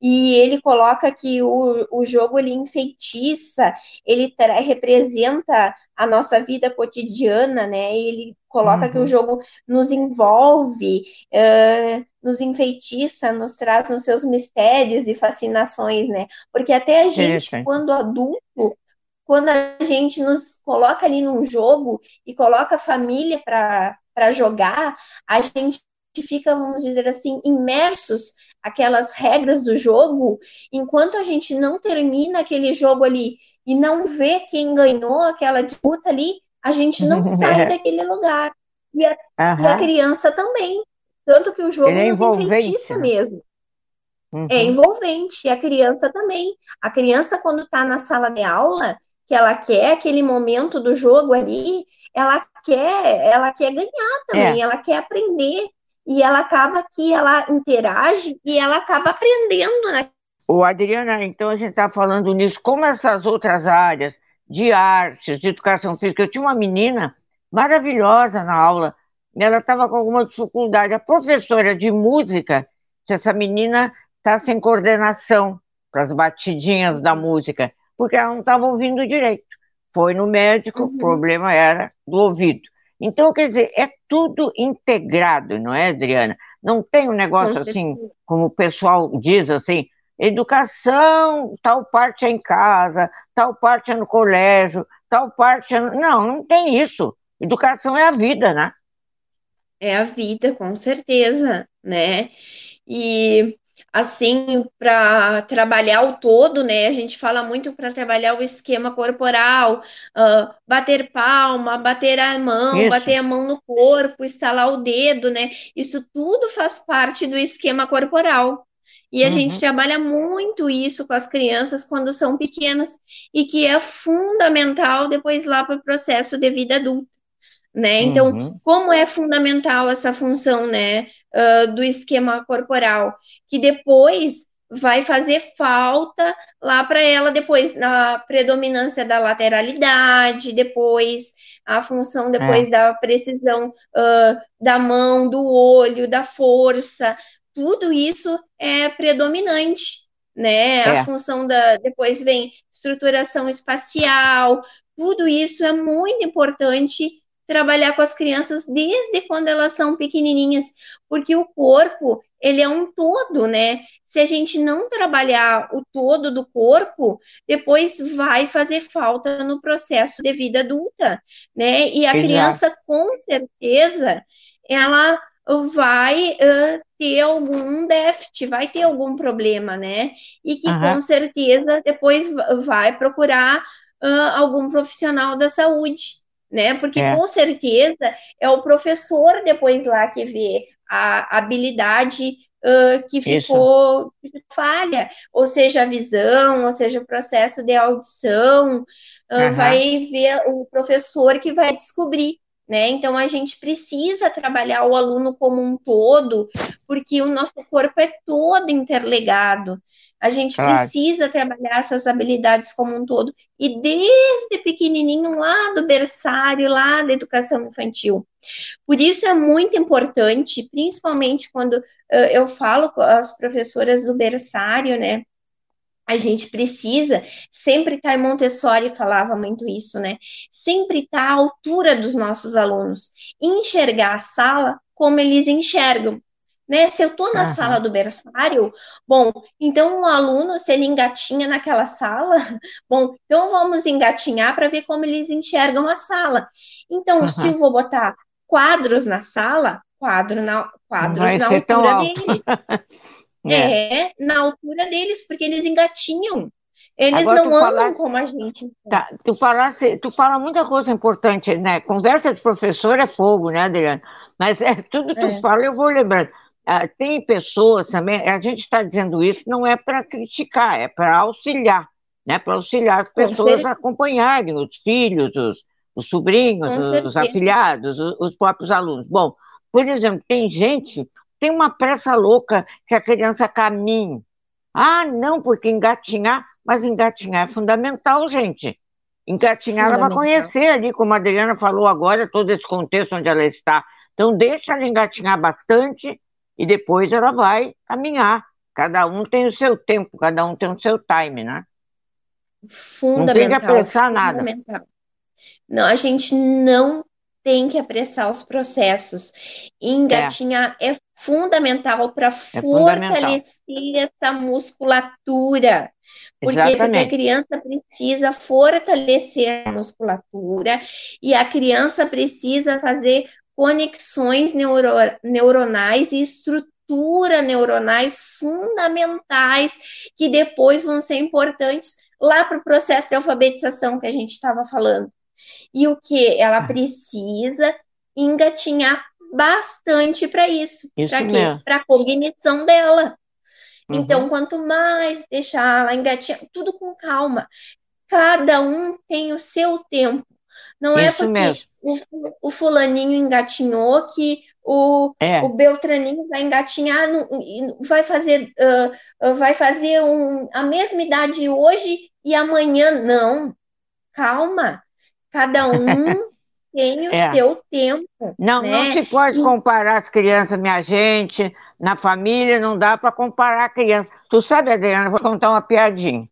E ele coloca que o, o jogo ele enfeitiça, ele representa a nossa vida cotidiana, né? Ele coloca uhum. que o uhum. jogo nos envolve, uh, nos enfeitiça, nos traz nos seus mistérios e fascinações, né? Porque até a gente, é, quando adulto, quando a gente nos coloca ali num jogo e coloca a família para jogar, a gente fica, vamos dizer assim, imersos aquelas regras do jogo, enquanto a gente não termina aquele jogo ali e não vê quem ganhou aquela disputa ali, a gente não <laughs> sai daquele lugar. E a, uhum. e a criança também. Tanto que o jogo é nos enfeitiça né? mesmo. Uhum. É envolvente. E a criança também. A criança, quando está na sala de aula, que ela quer aquele momento do jogo ali, ela quer, ela quer ganhar também, é. ela quer aprender. E ela acaba que ela interage e ela acaba aprendendo, né? O Adriana, então a gente está falando nisso, como essas outras áreas de artes, de educação física. Eu tinha uma menina maravilhosa na aula, ela estava com alguma dificuldade. A professora de música, se essa menina está sem coordenação para as batidinhas da música, porque ela não estava ouvindo direito. Foi no médico, uhum. o problema era do ouvido. Então, quer dizer, é tudo integrado, não é, Adriana? Não tem um negócio assim, como o pessoal diz assim, educação, tal parte é em casa, tal parte é no colégio, tal parte é... Não, não tem isso. Educação é a vida, né? É a vida, com certeza, né? E assim, para trabalhar o todo, né? A gente fala muito para trabalhar o esquema corporal, uh, bater palma, bater a mão, Isso. bater a mão no corpo, estalar o dedo, né? Isso tudo faz parte do esquema corporal. E a uhum. gente trabalha muito isso com as crianças quando são pequenas e que é fundamental depois lá para o processo de vida adulta né? Então, uhum. como é fundamental essa função, né, uh, do esquema corporal, que depois vai fazer falta lá para ela depois na predominância da lateralidade, depois a função depois é. da precisão uh, da mão, do olho, da força, tudo isso é predominante, né? É. A função da depois vem estruturação espacial, tudo isso é muito importante trabalhar com as crianças desde quando elas são pequenininhas, porque o corpo, ele é um todo, né? Se a gente não trabalhar o todo do corpo, depois vai fazer falta no processo de vida adulta, né? E a Exato. criança, com certeza, ela vai uh, ter algum déficit, vai ter algum problema, né? E que uhum. com certeza depois vai procurar uh, algum profissional da saúde né? Porque é. com certeza é o professor depois lá que vê a habilidade uh, que ficou falha, ou seja, a visão, ou seja, o processo de audição, uh, uhum. vai ver o professor que vai descobrir. Né? Então a gente precisa trabalhar o aluno como um todo, porque o nosso corpo é todo interligado. A gente claro. precisa trabalhar essas habilidades como um todo. E desde pequenininho, lá do berçário, lá da educação infantil. Por isso é muito importante, principalmente quando uh, eu falo com as professoras do berçário, né? A gente precisa sempre estar, tá, Montessori falava muito isso, né? Sempre estar tá à altura dos nossos alunos, enxergar a sala como eles enxergam né? Se eu estou na uhum. sala do berçário, bom, então o aluno, se ele engatinha naquela sala, <laughs> bom, então vamos engatinhar para ver como eles enxergam a sala. Então, uhum. se eu vou botar quadros na sala, quadro na, quadros na altura deles. <laughs> é. é, na altura deles, porque eles engatinham. Eles Agora, não andam como a gente. Tá, tu, falasse, tu fala muita coisa importante, né? Conversa de professor é fogo, né, Adriana? Mas é, tudo que tu é. fala eu vou lembrando. Ah, tem pessoas também, a gente está dizendo isso não é para criticar, é para auxiliar, né? Para auxiliar as pessoas a acompanharem os filhos, os, os sobrinhos, os, os, afilhados, os, os próprios alunos. Bom, por exemplo, tem gente, tem uma pressa louca que a criança caminhe. Ah, não, porque engatinhar, mas engatinhar é fundamental, gente. Engatinhar, ela vai conhecer ali, como a Adriana falou agora, todo esse contexto onde ela está. Então, deixa ela engatinhar bastante e depois ela vai caminhar. Cada um tem o seu tempo, cada um tem o seu time, né? Fundamental. Não tem que apressar nada. Não, a gente não tem que apressar os processos. Engatinhar é, é fundamental para é fortalecer fundamental. essa musculatura. Porque, porque a criança precisa fortalecer a musculatura e a criança precisa fazer conexões neuro, neuronais e estrutura neuronais fundamentais que depois vão ser importantes lá para o processo de alfabetização que a gente estava falando. E o que ela ah. precisa engatinhar bastante para isso. isso para quê? Para a cognição dela. Uhum. Então, quanto mais deixar ela engatinhar, tudo com calma. Cada um tem o seu tempo. Não é isso é porque mesmo o, o fulaninho engatinhou, que o, é. o Beltraninho vai engatinhar, no, vai fazer, uh, vai fazer um, a mesma idade hoje e amanhã não. Calma, cada <laughs> um tem o é. seu tempo. Não, né? não se pode comparar as crianças, minha gente. Na família não dá para comparar a criança. Tu sabe, Adriana, vou contar uma piadinha.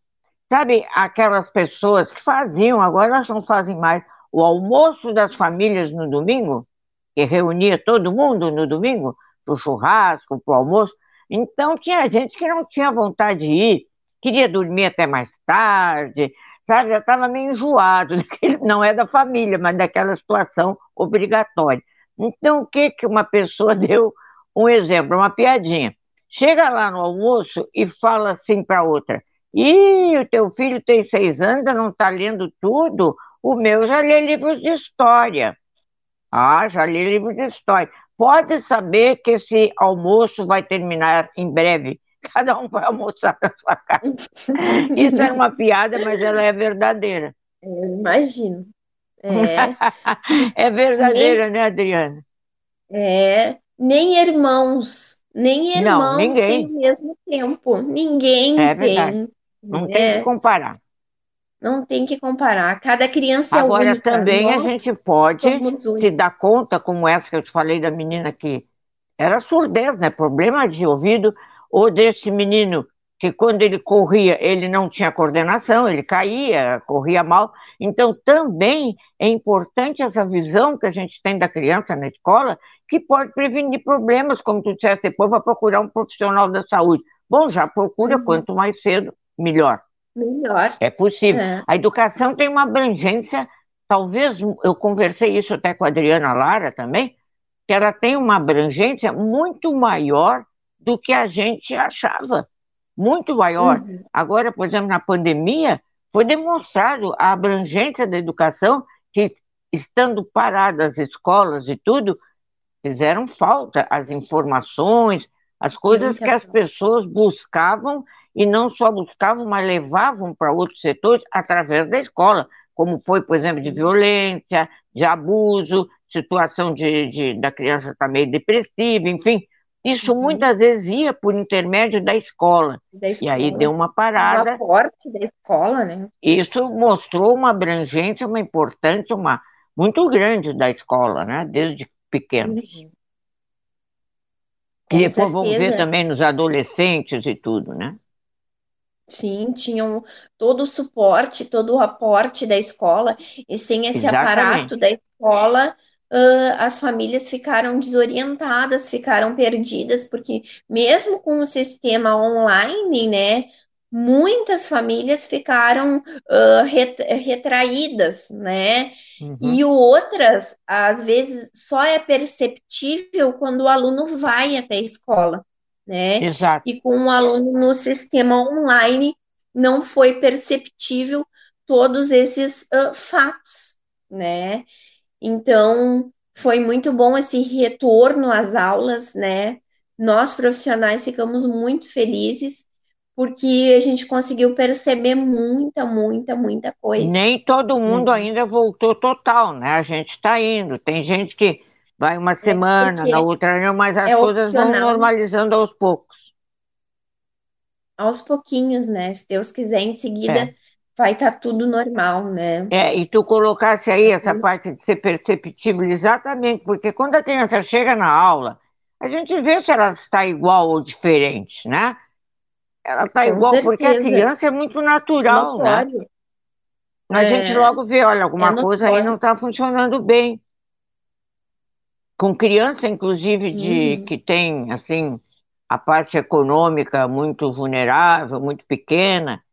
Sabe aquelas pessoas que faziam, agora elas não fazem mais, o almoço das famílias no domingo, que reunia todo mundo no domingo, para o churrasco, para o almoço. Então tinha gente que não tinha vontade de ir, queria dormir até mais tarde, sabe? Já estava meio enjoado, não é da família, mas daquela situação obrigatória. Então o que, que uma pessoa <laughs> deu um exemplo, uma piadinha. chega lá no almoço e fala assim para outra: Ih, o teu filho tem seis anos, não está lendo tudo? O meu já lê livros de história. Ah, já lê livros de história. Pode saber que esse almoço vai terminar em breve. <laughs> Cada um vai almoçar na sua casa. Isso é uma piada, mas ela é verdadeira. Eu imagino. É, <laughs> é verdadeira, nem, né, Adriana? É, nem irmãos, nem irmãos Não, têm o mesmo tempo. Ninguém é tem. Não é. tem que comparar. Não tem que comparar. Cada criança Agora, é única. Agora, também Nós a gente pode se dar conta, como essa que eu te falei da menina que era surdez, né? Problema de ouvido, ou desse menino que quando ele corria, ele não tinha coordenação, ele caía, corria mal. Então, também é importante essa visão que a gente tem da criança na escola, que pode prevenir problemas, como tu disseste, depois vai procurar um profissional da saúde. Bom, já procura, uhum. quanto mais cedo, melhor. Melhor. É possível. É. A educação tem uma abrangência, talvez, eu conversei isso até com a Adriana Lara também, que ela tem uma abrangência muito maior do que a gente achava muito maior. Uhum. Agora, por exemplo, na pandemia, foi demonstrado a abrangência da educação que, estando paradas as escolas e tudo, fizeram falta as informações, as coisas que as pessoas buscavam e não só buscavam, mas levavam para outros setores através da escola, como foi, por exemplo, Sim. de violência, de abuso, situação de, de da criança estar tá meio depressiva, enfim, isso uhum. muitas vezes ia por intermédio da escola. da escola. E aí deu uma parada. O aporte da escola, né? Isso mostrou uma abrangência, uma importância uma, muito grande da escola, né? Desde pequenos. Uhum. E depois vamos ver também nos adolescentes e tudo, né? Sim, tinham todo o suporte, todo o aporte da escola, e sem esse Exatamente. aparato da escola, uh, as famílias ficaram desorientadas, ficaram perdidas, porque mesmo com o sistema online, né, muitas famílias ficaram uh, retraídas, né? Uhum. E outras, às vezes, só é perceptível quando o aluno vai até a escola, né? Exato. E com o aluno no sistema online, não foi perceptível todos esses uh, fatos, né? Então, foi muito bom esse retorno às aulas, né? Nós profissionais ficamos muito felizes porque a gente conseguiu perceber muita, muita, muita coisa. Nem todo mundo uhum. ainda voltou total, né? A gente está indo. Tem gente que vai uma é, semana, é na outra não, mas as é coisas opcional. vão normalizando aos poucos. Aos pouquinhos, né? Se Deus quiser, em seguida é vai estar tá tudo normal, né? É, e tu colocasse aí essa uhum. parte de ser perceptível, exatamente, porque quando a criança chega na aula, a gente vê se ela está igual ou diferente, né? Ela está igual certeza. porque a criança é muito natural, né? A é, gente logo vê, olha, alguma é coisa aí não está funcionando bem. Com criança, inclusive, de uhum. que tem, assim, a parte econômica muito vulnerável, muito pequena,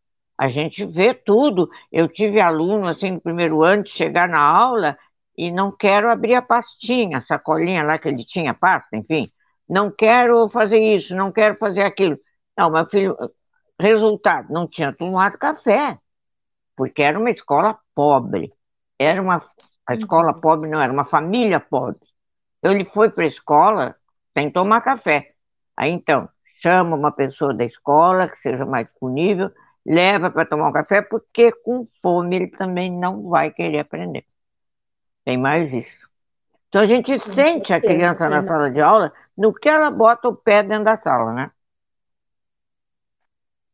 a gente vê tudo. Eu tive aluno, assim, no primeiro ano, de chegar na aula e não quero abrir a pastinha, a sacolinha lá que ele tinha pasta, enfim. Não quero fazer isso, não quero fazer aquilo. Não, meu filho, resultado, não tinha tomado café, porque era uma escola pobre. Era uma, a escola uhum. pobre não, era uma família pobre. Então ele foi para a escola sem tomar café. Aí então, chama uma pessoa da escola que seja mais disponível, leva para tomar um café, porque com fome ele também não vai querer aprender. Tem mais isso. Então a gente com sente certeza, a criança na sala de aula no que ela bota o pé dentro da sala, né?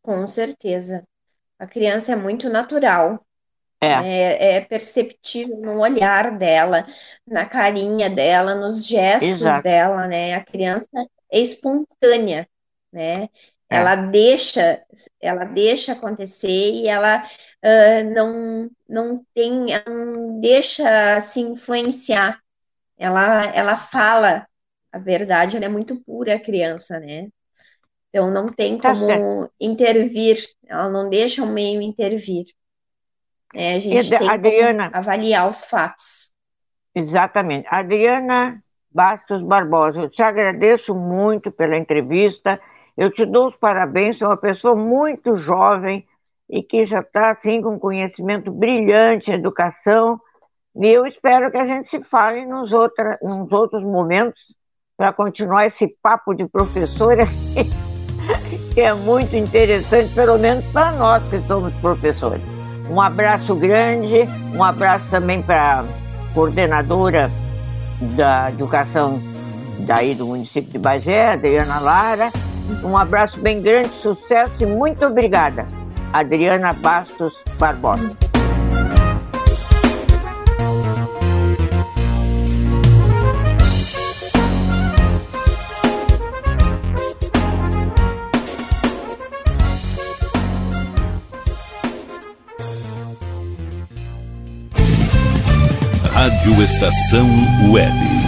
Com certeza. A criança é muito natural. É. é, é perceptível no olhar dela, na carinha dela, nos gestos Exato. dela, né? A criança é espontânea, né? É. Ela deixa, ela deixa acontecer e ela uh, não, não tem, não deixa se influenciar. Ela, ela fala a verdade, ela é muito pura a criança, né? Então não tem tá como intervir, ela não deixa o meio intervir. É, a gente tem Adriana, que avaliar os fatos. Exatamente. Adriana Bastos Barbosa, eu te agradeço muito pela entrevista Eu te dou os parabéns, é uma pessoa muito jovem e que já está assim com conhecimento brilhante educação. E eu espero que a gente se fale nos, outra, nos outros momentos para continuar esse papo de professora <laughs> que é muito interessante, pelo menos para nós que somos professores. Um abraço grande, um abraço também para a coordenadora da educação daí do município de Bagé, Adriana Lara. Um abraço bem grande, sucesso e muito obrigada. Adriana Bastos Barbosa. Rádio Estação Web.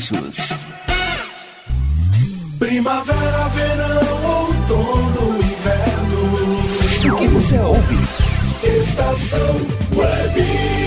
preços. Primavera, verão, outono, inverno. O que você ouve? Estação Web.